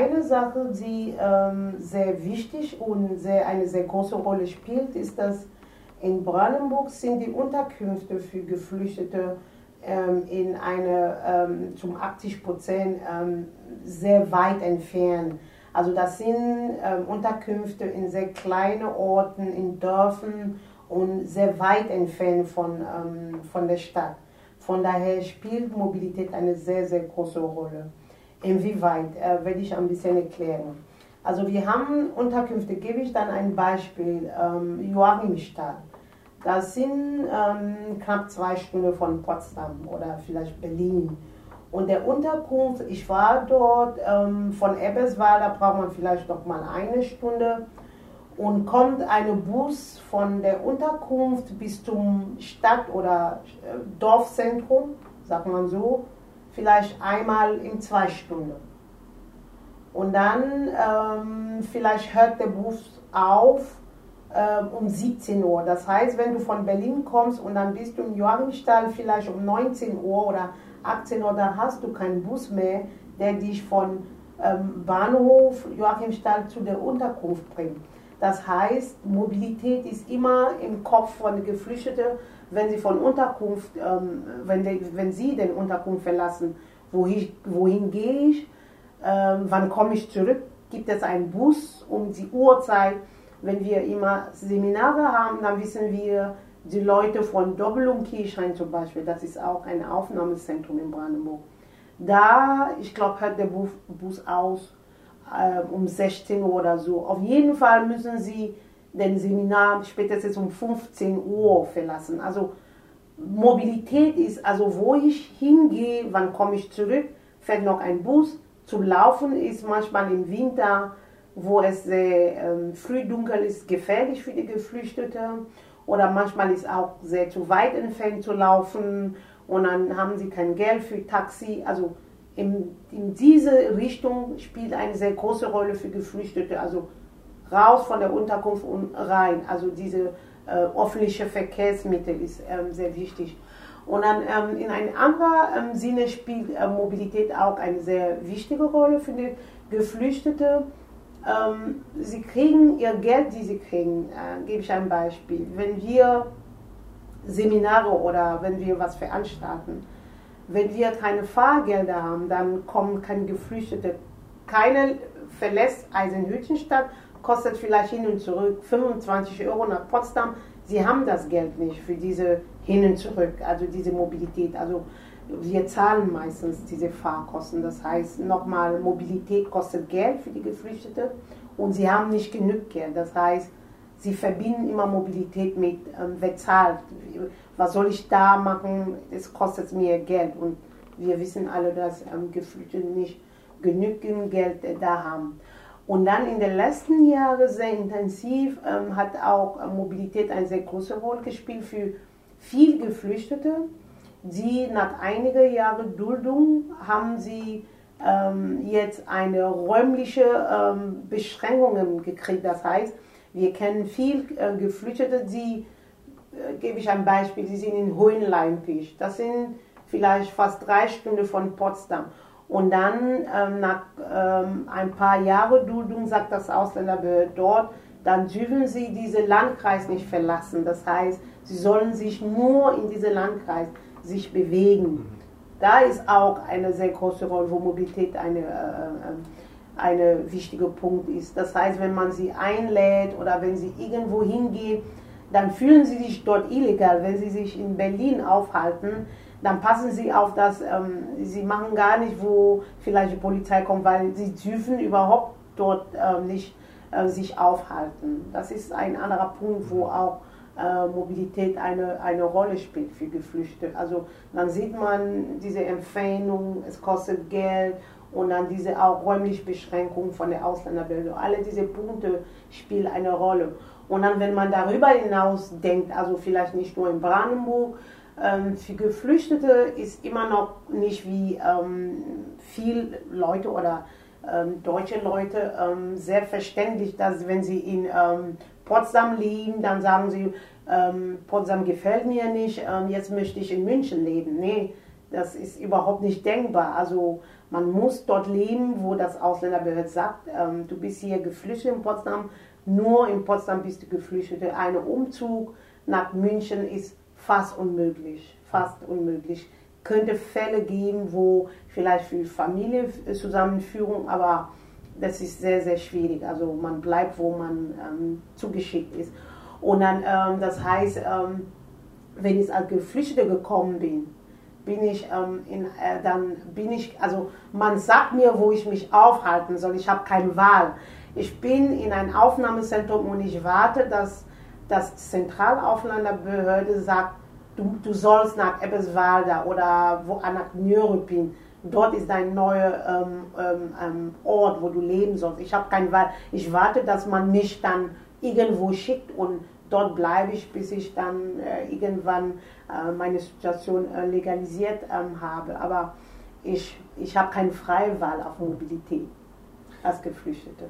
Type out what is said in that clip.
eine Sache, die ähm, sehr wichtig und sehr, eine sehr große Rolle spielt, ist, dass in Brandenburg sind die Unterkünfte für Geflüchtete ähm, in eine, ähm, zum 80 Prozent ähm, sehr weit entfernt. Also das sind ähm, Unterkünfte in sehr kleinen Orten, in Dörfern und sehr weit entfernt von, ähm, von der Stadt. Von daher spielt Mobilität eine sehr, sehr große Rolle. Inwieweit, äh, werde ich ein bisschen erklären. Also wir haben Unterkünfte, gebe ich dann ein Beispiel, ähm, Joachimstadt. Das sind ähm, knapp zwei Stunden von Potsdam oder vielleicht Berlin. Und der Unterkunft, ich war dort ähm, von Eberswald, da braucht man vielleicht noch mal eine Stunde. Und kommt ein Bus von der Unterkunft bis zum Stadt- oder äh, Dorfzentrum, sagt man so, vielleicht einmal in zwei Stunden. Und dann ähm, vielleicht hört der Bus auf äh, um 17 Uhr. Das heißt, wenn du von Berlin kommst und dann bist du in Joachimstall vielleicht um 19 Uhr oder 18 Uhr, dann hast du keinen Bus mehr, der dich von ähm, Bahnhof Joachimstall zu der Unterkunft bringt. Das heißt, Mobilität ist immer im Kopf von Geflüchteten, wenn sie von Unterkunft, ähm, wenn, die, wenn sie den Unterkunft verlassen, wohin, wohin gehe ich, ähm, wann komme ich zurück, gibt es einen Bus um die Uhrzeit, wenn wir immer Seminare haben, dann wissen wir, die Leute von Doppelung Kirchhain zum Beispiel, das ist auch ein Aufnahmezentrum in Brandenburg. Da, ich glaube, hört der Bus aus äh, um 16 Uhr oder so. Auf jeden Fall müssen sie den Seminar spätestens um 15 Uhr verlassen. Also Mobilität ist, also wo ich hingehe, wann komme ich zurück, fährt noch ein Bus. Zu laufen ist manchmal im Winter wo es sehr ähm, früh dunkel ist, gefährlich für die Geflüchteten. Oder manchmal ist auch sehr zu weit entfernt zu laufen und dann haben sie kein Geld für Taxi. Also in, in diese Richtung spielt eine sehr große Rolle für Geflüchtete. Also raus von der Unterkunft und rein. Also diese äh, öffentliche Verkehrsmittel ist ähm, sehr wichtig. Und dann ähm, in einem anderen ähm, Sinne spielt äh, Mobilität auch eine sehr wichtige Rolle für die Geflüchtete ähm, sie kriegen ihr Geld, die sie kriegen. Äh, gebe ich ein Beispiel. Wenn wir Seminare oder wenn wir was veranstalten, wenn wir keine Fahrgelder haben, dann kommen keine Geflüchtete. Keine verlässt Eisenhüttenstadt, kostet vielleicht hin und zurück 25 Euro nach Potsdam. Sie haben das Geld nicht für diese hin und zurück, also diese Mobilität. Also wir zahlen meistens diese Fahrkosten. Das heißt, nochmal, Mobilität kostet Geld für die Geflüchteten und sie haben nicht genug Geld. Das heißt, sie verbinden immer Mobilität mit, ähm, wer zahlt. Was soll ich da machen? Es kostet mir Geld. Und wir wissen alle, dass ähm, Geflüchtete nicht genügend Geld äh, da haben. Und dann in den letzten Jahren sehr intensiv ähm, hat auch äh, Mobilität eine sehr große Rolle gespielt für viele Geflüchtete Sie nach einigen Jahren Duldung haben sie ähm, jetzt eine räumliche ähm, Beschränkungen gekriegt. Das heißt, wir kennen viel äh, Geflüchtete, die, äh, gebe ich ein Beispiel, die sind in Hohenleimpisch. Das sind vielleicht fast drei Stunden von Potsdam. Und dann ähm, nach ähm, ein paar Jahren Duldung sagt das Ausländerbehörde dort, dann dürfen sie diesen Landkreis nicht verlassen. Das heißt, sie sollen sich nur in diesen Landkreis sich bewegen. Da ist auch eine sehr große Rolle, wo Mobilität eine, äh, äh, eine wichtige Punkt ist. Das heißt, wenn man sie einlädt oder wenn sie irgendwo hingehen, dann fühlen sie sich dort illegal. Wenn sie sich in Berlin aufhalten, dann passen sie auf das, ähm, sie machen gar nicht, wo vielleicht die Polizei kommt, weil sie dürfen überhaupt dort ähm, nicht äh, sich aufhalten. Das ist ein anderer Punkt, wo auch äh, Mobilität eine, eine Rolle spielt für Geflüchtete. Also dann sieht man diese Empfehlung, es kostet Geld und dann diese auch räumliche Beschränkung von der Ausländerbildung. Alle diese Punkte spielen eine Rolle. Und dann, wenn man darüber hinaus denkt, also vielleicht nicht nur in Brandenburg, ähm, für Geflüchtete ist immer noch nicht wie ähm, viel Leute oder ähm, deutsche Leute ähm, sehr verständlich, dass wenn sie in ähm, Potsdam leben, dann sagen sie, ähm, Potsdam gefällt mir nicht, jetzt möchte ich in München leben. Nee, das ist überhaupt nicht denkbar. Also Man muss dort leben, wo das Ausländerbehörde sagt, ähm, du bist hier geflüchtet in Potsdam, nur in Potsdam bist du geflüchtet. Ein Umzug nach München ist fast unmöglich, fast unmöglich. Könnte Fälle geben, wo vielleicht für Familienzusammenführung, aber das ist sehr, sehr schwierig. Also man bleibt, wo man ähm, zugeschickt ist. Und dann, ähm, das heißt, ähm, wenn ich als Geflüchtete gekommen bin, bin ich ähm, in, äh, dann bin ich, also man sagt mir, wo ich mich aufhalten soll. Ich habe keine Wahl. Ich bin in ein Aufnahmezentrum und ich warte, dass das Zentralaufnahmebehörde sagt, du, du sollst nach Ebbeswalda oder wo, nach Nürnberg. Dort ist dein neuer ähm, ähm, ähm, Ort, wo du leben sollst. Ich habe keine Wahl. Ich warte, dass man mich dann irgendwo schickt und dort bleibe ich, bis ich dann äh, irgendwann äh, meine Situation äh, legalisiert ähm, habe. Aber ich, ich habe keine freie Wahl auf Mobilität als Geflüchtete.